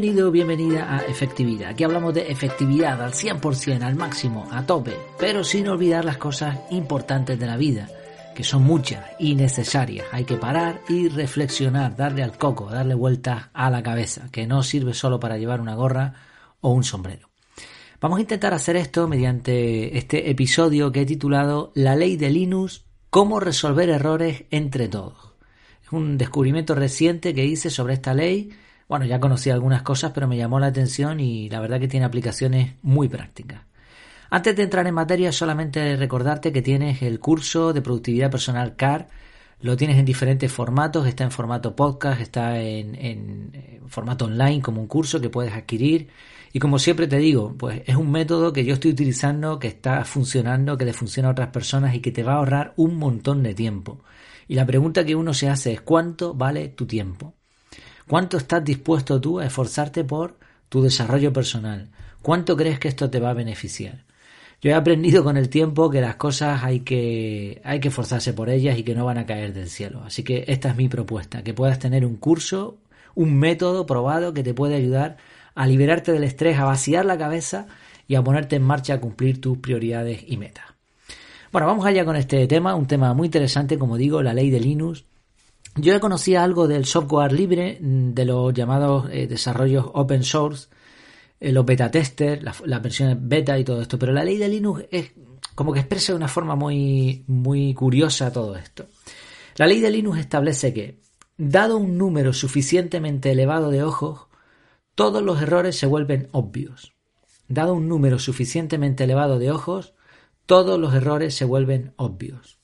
Bienvenido o bienvenida a Efectividad. Aquí hablamos de efectividad al 100%, al máximo, a tope, pero sin olvidar las cosas importantes de la vida, que son muchas y necesarias. Hay que parar y reflexionar, darle al coco, darle vueltas a la cabeza, que no sirve solo para llevar una gorra o un sombrero. Vamos a intentar hacer esto mediante este episodio que he titulado La ley de Linux, cómo resolver errores entre todos. Es un descubrimiento reciente que hice sobre esta ley bueno, ya conocí algunas cosas, pero me llamó la atención y la verdad que tiene aplicaciones muy prácticas. Antes de entrar en materia, solamente recordarte que tienes el curso de productividad personal CAR. Lo tienes en diferentes formatos, está en formato podcast, está en, en, formato online como un curso que puedes adquirir. Y como siempre te digo, pues es un método que yo estoy utilizando, que está funcionando, que le funciona a otras personas y que te va a ahorrar un montón de tiempo. Y la pregunta que uno se hace es ¿cuánto vale tu tiempo? ¿Cuánto estás dispuesto tú a esforzarte por tu desarrollo personal? ¿Cuánto crees que esto te va a beneficiar? Yo he aprendido con el tiempo que las cosas hay que, hay que esforzarse por ellas y que no van a caer del cielo. Así que esta es mi propuesta, que puedas tener un curso, un método probado que te puede ayudar a liberarte del estrés, a vaciar la cabeza y a ponerte en marcha a cumplir tus prioridades y metas. Bueno, vamos allá con este tema, un tema muy interesante, como digo, la ley de Linux, yo ya conocía algo del software libre, mm, de los llamados eh, desarrollos open source, eh, los beta testers, las la versiones beta y todo esto, pero la ley de Linux es como que expresa de una forma muy, muy curiosa todo esto. La ley de Linux establece que, dado un número suficientemente elevado de ojos, todos los errores se vuelven obvios. Dado un número suficientemente elevado de ojos, todos los errores se vuelven obvios.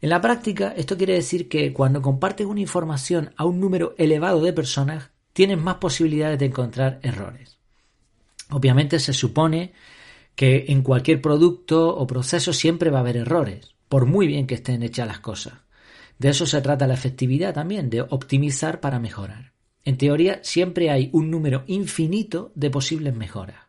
En la práctica, esto quiere decir que cuando compartes una información a un número elevado de personas, tienes más posibilidades de encontrar errores. Obviamente se supone que en cualquier producto o proceso siempre va a haber errores, por muy bien que estén hechas las cosas. De eso se trata la efectividad también, de optimizar para mejorar. En teoría siempre hay un número infinito de posibles mejoras.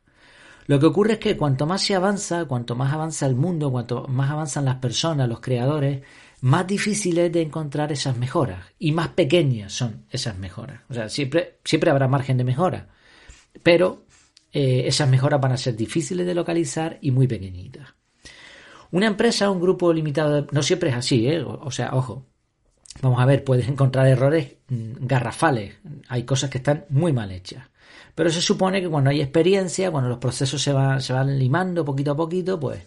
Lo que ocurre es que cuanto más se avanza, cuanto más avanza el mundo, cuanto más avanzan las personas, los creadores, más difícil es de encontrar esas mejoras y más pequeñas son esas mejoras. O sea, siempre, siempre habrá margen de mejora, pero eh, esas mejoras van a ser difíciles de localizar y muy pequeñitas. Una empresa, un grupo limitado, no siempre es así, ¿eh? o, sea, ojo, vamos a ver, puedes encontrar errores mm, garrafales, hay cosas que están muy mal hechas. Pero se supone que cuando hay experiencia, cuando los procesos se van, se van limando poquito a poquito, pues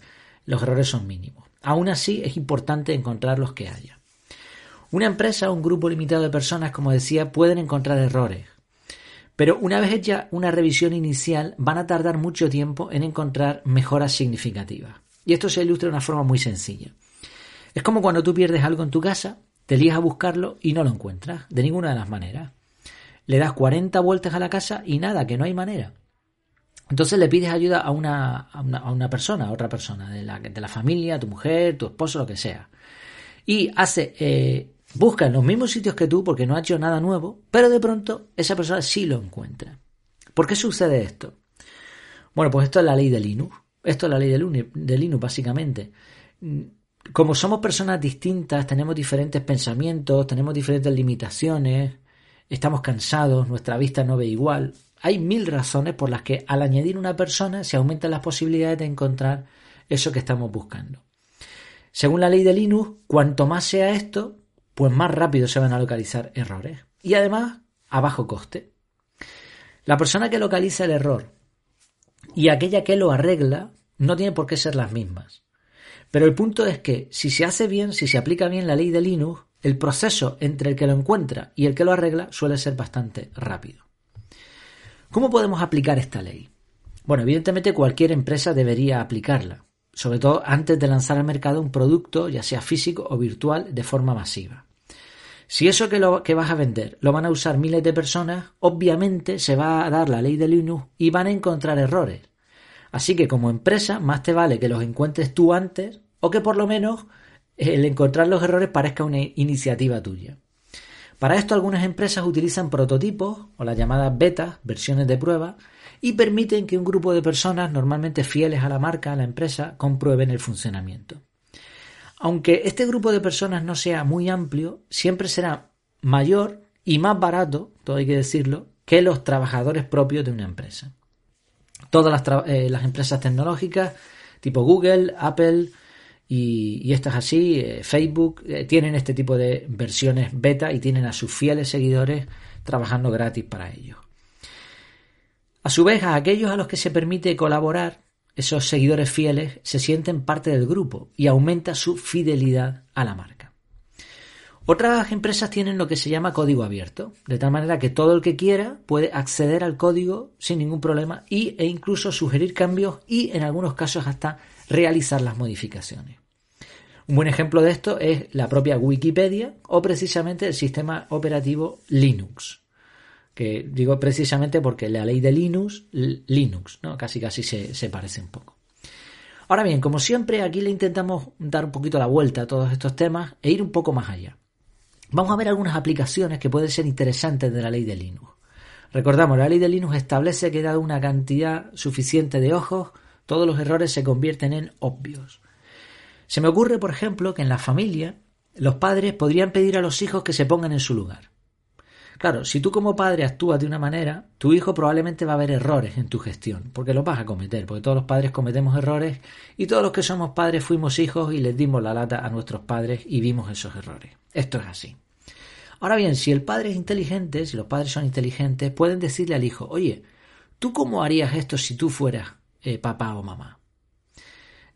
los errores son mínimos. Aún así, es importante encontrar los que haya. Una empresa o un grupo limitado de personas, como decía, pueden encontrar errores. Pero una vez hecha una revisión inicial, van a tardar mucho tiempo en encontrar mejoras significativas. Y esto se ilustra de una forma muy sencilla. Es como cuando tú pierdes algo en tu casa, te lías a buscarlo y no lo encuentras, de ninguna de las maneras le das 40 vueltas a la casa y nada, que no hay manera. Entonces le pides ayuda a una, a una, persona, a otra persona, de la, de la familia, tu mujer, tu esposo, lo que sea. Y hace, eh, busca en los mismos sitios que tú porque no ha hecho nada nuevo, pero de pronto esa persona sí lo encuentra. ¿Por qué sucede esto? Bueno, pues esto es la ley de Linux. Esto es la ley de Linux, básicamente. Como somos personas distintas, tenemos diferentes pensamientos, tenemos diferentes limitaciones, estamos cansados, nuestra vista no ve igual. Hay mil razones por las que al añadir una persona se aumentan las posibilidades de encontrar eso que estamos buscando. Según la ley de Linux, cuanto más sea esto, pues más rápido se van a localizar errores. Y además, a bajo coste. La persona que localiza el error y aquella que lo arregla no tiene por qué ser las mismas. Pero el punto es que si se hace bien, si se aplica bien la ley de Linux, el proceso entre el que lo encuentra y el que lo arregla suele ser bastante rápido. ¿Cómo podemos aplicar esta ley? Bueno, evidentemente cualquier empresa debería aplicarla, sobre todo antes de lanzar al mercado un producto, ya sea físico o virtual, de forma masiva. Si eso que, lo, que vas a vender lo van a usar miles de personas, obviamente se va a dar la ley de Linux y van a encontrar errores. Así que como empresa, más te vale que los encuentres tú antes o que por lo menos el encontrar los errores parezca una iniciativa tuya. Para esto algunas empresas utilizan prototipos o las llamadas betas, versiones de prueba, y permiten que un grupo de personas normalmente fieles a la marca, a la empresa, comprueben el funcionamiento. Aunque este grupo de personas no sea muy amplio, siempre será mayor y más barato, todo hay que decirlo, que los trabajadores propios de una empresa. Todas las, eh, las empresas tecnológicas, tipo Google, Apple y, estas así, eh, Facebook, eh, tienen este tipo de versiones beta y tienen a sus fieles seguidores trabajando gratis para ellos. A su vez, a aquellos a los que se permite colaborar, esos seguidores fieles se sienten parte del grupo y aumenta su fidelidad a la marca. Otras empresas tienen lo que se llama código abierto, de tal manera que todo el que quiera puede acceder al código sin ningún problema y, e incluso sugerir cambios y en algunos casos hasta realizar las modificaciones. Un buen ejemplo de esto es la propia Wikipedia o precisamente el sistema operativo Linux que digo precisamente porque la ley de Linux, Linux, ¿no? Casi casi se, se parece un poco. Ahora bien, como siempre, aquí le intentamos dar un poquito la vuelta a todos estos temas e ir un poco más allá. Vamos a ver algunas aplicaciones que pueden ser interesantes de la ley de Linux. Recordamos, la ley de Linux establece que dado una cantidad suficiente de ojos, todos los errores se convierten en obvios. Se me ocurre, por ejemplo, que en la familia los padres podrían pedir a los hijos que se pongan en su lugar. Claro, si tú como padre actúas de una manera, tu hijo probablemente va a ver errores en tu gestión, porque lo vas a cometer, porque todos los padres cometemos errores y todos los que somos padres fuimos hijos y les dimos la lata a nuestros padres y vimos esos errores. Esto es así. Ahora bien, si el padre es inteligente, si los padres son inteligentes, pueden decirle al hijo, oye, ¿tú cómo harías esto si tú fueras eh, papá o mamá?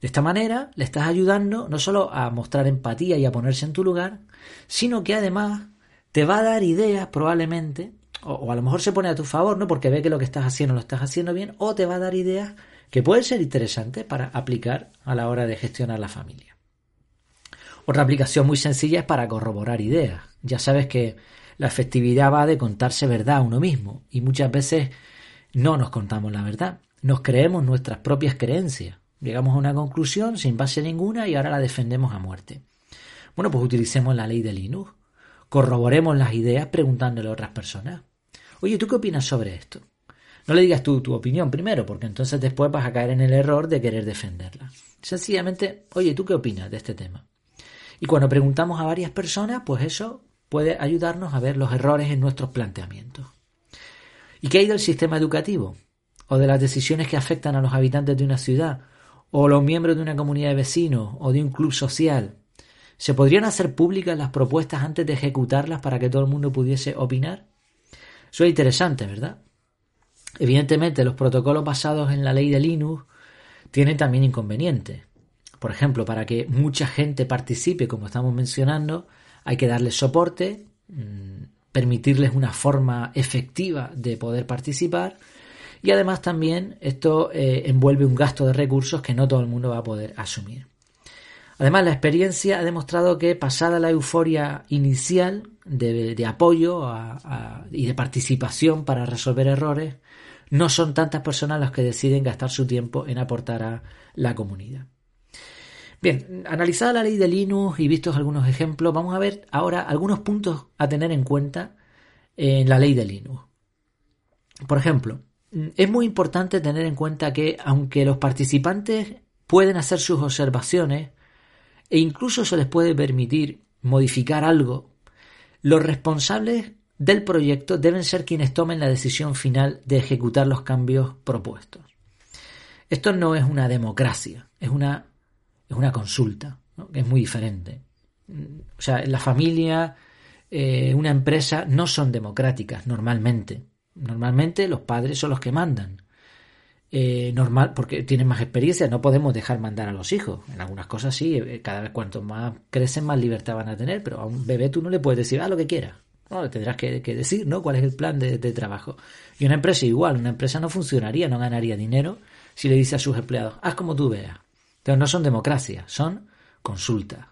De esta manera le estás ayudando no solo a mostrar empatía y a ponerse en tu lugar, sino que además te va a dar ideas probablemente, o, a lo mejor se pone a tu favor, ¿no? Porque ve que lo que estás haciendo lo estás haciendo bien, o te va a dar ideas que pueden ser interesantes para aplicar a la hora de gestionar la familia. Otra aplicación muy sencilla es para corroborar ideas. Ya sabes que la efectividad va de contarse verdad a uno mismo y muchas veces no nos contamos la verdad. Nos creemos nuestras propias creencias. Llegamos a una conclusión sin base ninguna y ahora la defendemos a muerte. Bueno, pues utilicemos la ley de Linux corroboremos las ideas preguntándole a otras personas. Oye, ¿tú qué opinas sobre esto? No le digas tú tu opinión primero, porque entonces después vas a caer en el error de querer defenderla. Sencillamente, oye, ¿tú qué opinas de este tema? Y cuando preguntamos a varias personas, pues eso puede ayudarnos a ver los errores en nuestros planteamientos. ¿Y qué hay del sistema educativo? ¿O de las decisiones que afectan a los habitantes de una ciudad? ¿O los miembros de una comunidad de vecinos? ¿O de un club social? ¿Se podrían hacer públicas las propuestas antes de ejecutarlas para que todo el mundo pudiese opinar? Eso es interesante, ¿verdad? Evidentemente, los protocolos basados en la ley de Linux tienen también inconvenientes. Por ejemplo, para que mucha gente participe, como estamos mencionando, hay que darles soporte, mm, permitirles una forma efectiva de poder participar y además también esto eh, envuelve un gasto de recursos que no todo el mundo va a poder asumir. Además, la experiencia ha demostrado que pasada la euforia inicial de, apoyo y de participación para resolver errores, no son tantas personas las que deciden gastar su tiempo en aportar a la comunidad. Bien, analizada la ley de Linux y vistos algunos ejemplos, vamos a ver ahora algunos puntos a tener en cuenta en la ley de Linux. Por ejemplo, es muy importante tener en cuenta que aunque los participantes pueden hacer sus observaciones, e incluso se les puede permitir modificar algo, los responsables del proyecto deben ser quienes tomen la decisión final de ejecutar los cambios propuestos. Esto no es una democracia, es una, es una consulta, es muy diferente. O sea, la familia, eh, una empresa no son democráticas normalmente. Normalmente los padres son los que mandan. Eh, normal, porque tienen más experiencia, no podemos dejar mandar a los hijos. En algunas cosas sí, eh, cada vez cuanto más crecen, más libertad van a tener, pero a un bebé tú no le puedes decir, ah, lo que quiera. No, le tendrás que, decir, ¿no? ¿Cuál es el plan de, trabajo? Y una empresa igual, una empresa no funcionaría, no ganaría dinero si le dice a sus empleados, haz como tú veas. Pero no son democracias, son consultas.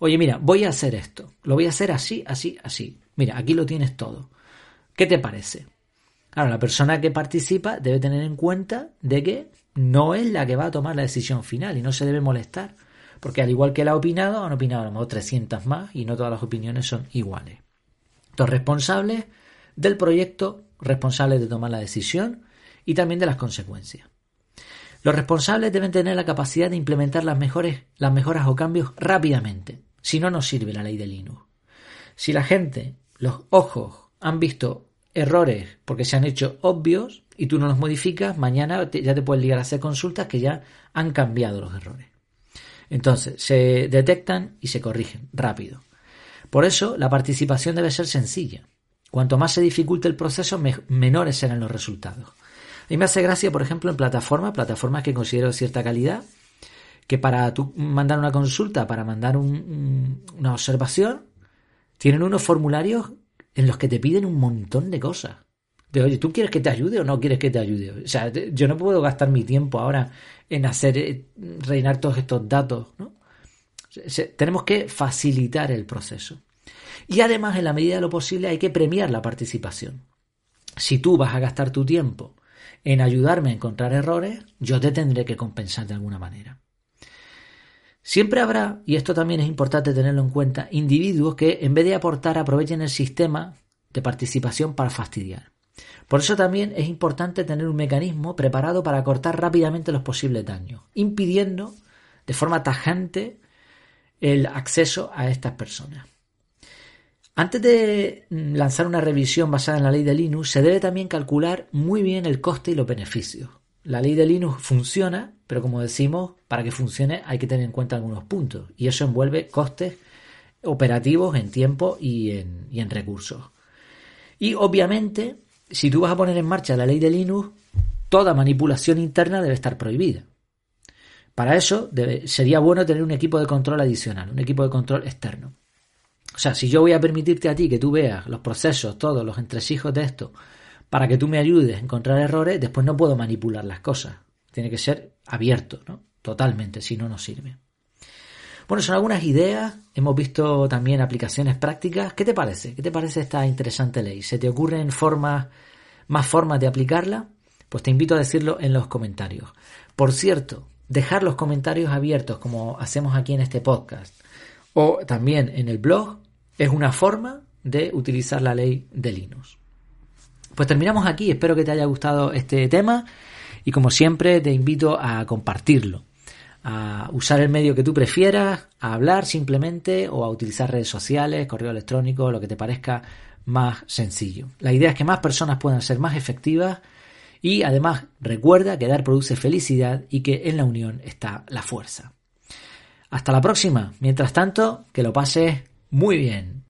Oye, mira, voy a hacer esto, lo voy a hacer así, así, así. Mira, aquí lo tienes todo. ¿Qué te parece? Claro, la persona que participa debe tener en cuenta de que no es la que va a tomar la decisión final y no se debe molestar, porque al igual que él ha opinado, han opinado a lo mejor 300 más y no todas las opiniones son iguales. Los responsables del proyecto, responsables de tomar la decisión y también de las consecuencias. Los responsables deben tener la capacidad de implementar las, mejores, las mejoras o cambios rápidamente, si no nos sirve la ley de Linux. Si la gente, los ojos, han visto errores porque se han hecho obvios y tú no los modificas, mañana ya te puedes ligar a hacer consultas que ya han cambiado los errores. Entonces, se detectan y se corrigen rápido. Por eso, la participación debe ser sencilla. Cuanto más se dificulte el proceso, menores serán los resultados. A mí me hace gracia, por ejemplo, en plataformas, plataformas que considero de cierta calidad, que para tú mandar una consulta, para mandar una observación, tienen unos formularios en los que te piden un montón de cosas. De, oye, ¿tú quieres que te ayude o no quieres que te ayude? O sea, yo no puedo gastar mi tiempo ahora en hacer, eh, reinar todos estos datos, ¿no? tenemos que facilitar el proceso. Y además, en la medida de lo posible, hay que premiar la participación. Si tú vas a gastar tu tiempo en ayudarme a encontrar errores, yo te tendré que compensar de alguna manera. Siempre habrá, y esto también es importante tenerlo en cuenta, individuos que en vez de aportar aprovechen el sistema de participación para fastidiar. Por eso también es importante tener un mecanismo preparado para cortar rápidamente los posibles daños, impidiendo de forma tajante el acceso a estas personas. Antes de lanzar una revisión basada en la ley de Linux, se debe también calcular muy bien el coste y los beneficios. La ley de Linux funciona, pero como decimos, para que funcione hay que tener en cuenta algunos puntos y eso envuelve costes operativos en tiempo y en, recursos. Y obviamente, si tú vas a poner en marcha la ley de Linux, toda manipulación interna debe estar prohibida. Para eso sería bueno tener un equipo de control adicional, un equipo de control externo. O sea, si yo voy a permitirte a ti que tú veas los procesos, todos los entresijos de esto, para que tú me ayudes a encontrar errores, después no puedo manipular las cosas. Tiene que ser abierto, ¿no? Totalmente, si no, no sirve. Bueno, son algunas ideas. Hemos visto también aplicaciones prácticas. ¿Qué te parece? ¿Qué te parece esta interesante ley? ¿Se te ocurren formas, más formas de aplicarla? Pues te invito a decirlo en los comentarios. Por cierto, dejar los comentarios abiertos como hacemos aquí en este podcast o también en el blog es una forma de utilizar la ley de Linux. Pues terminamos aquí, espero que te haya gustado este tema y como siempre te invito a compartirlo, a usar el medio que tú prefieras, a hablar simplemente o a utilizar redes sociales, correo electrónico, lo que te parezca más sencillo. La idea es que más personas puedan ser más efectivas y además recuerda que dar produce felicidad y que en la unión está la fuerza. Hasta la próxima. Mientras tanto, que lo pases muy bien.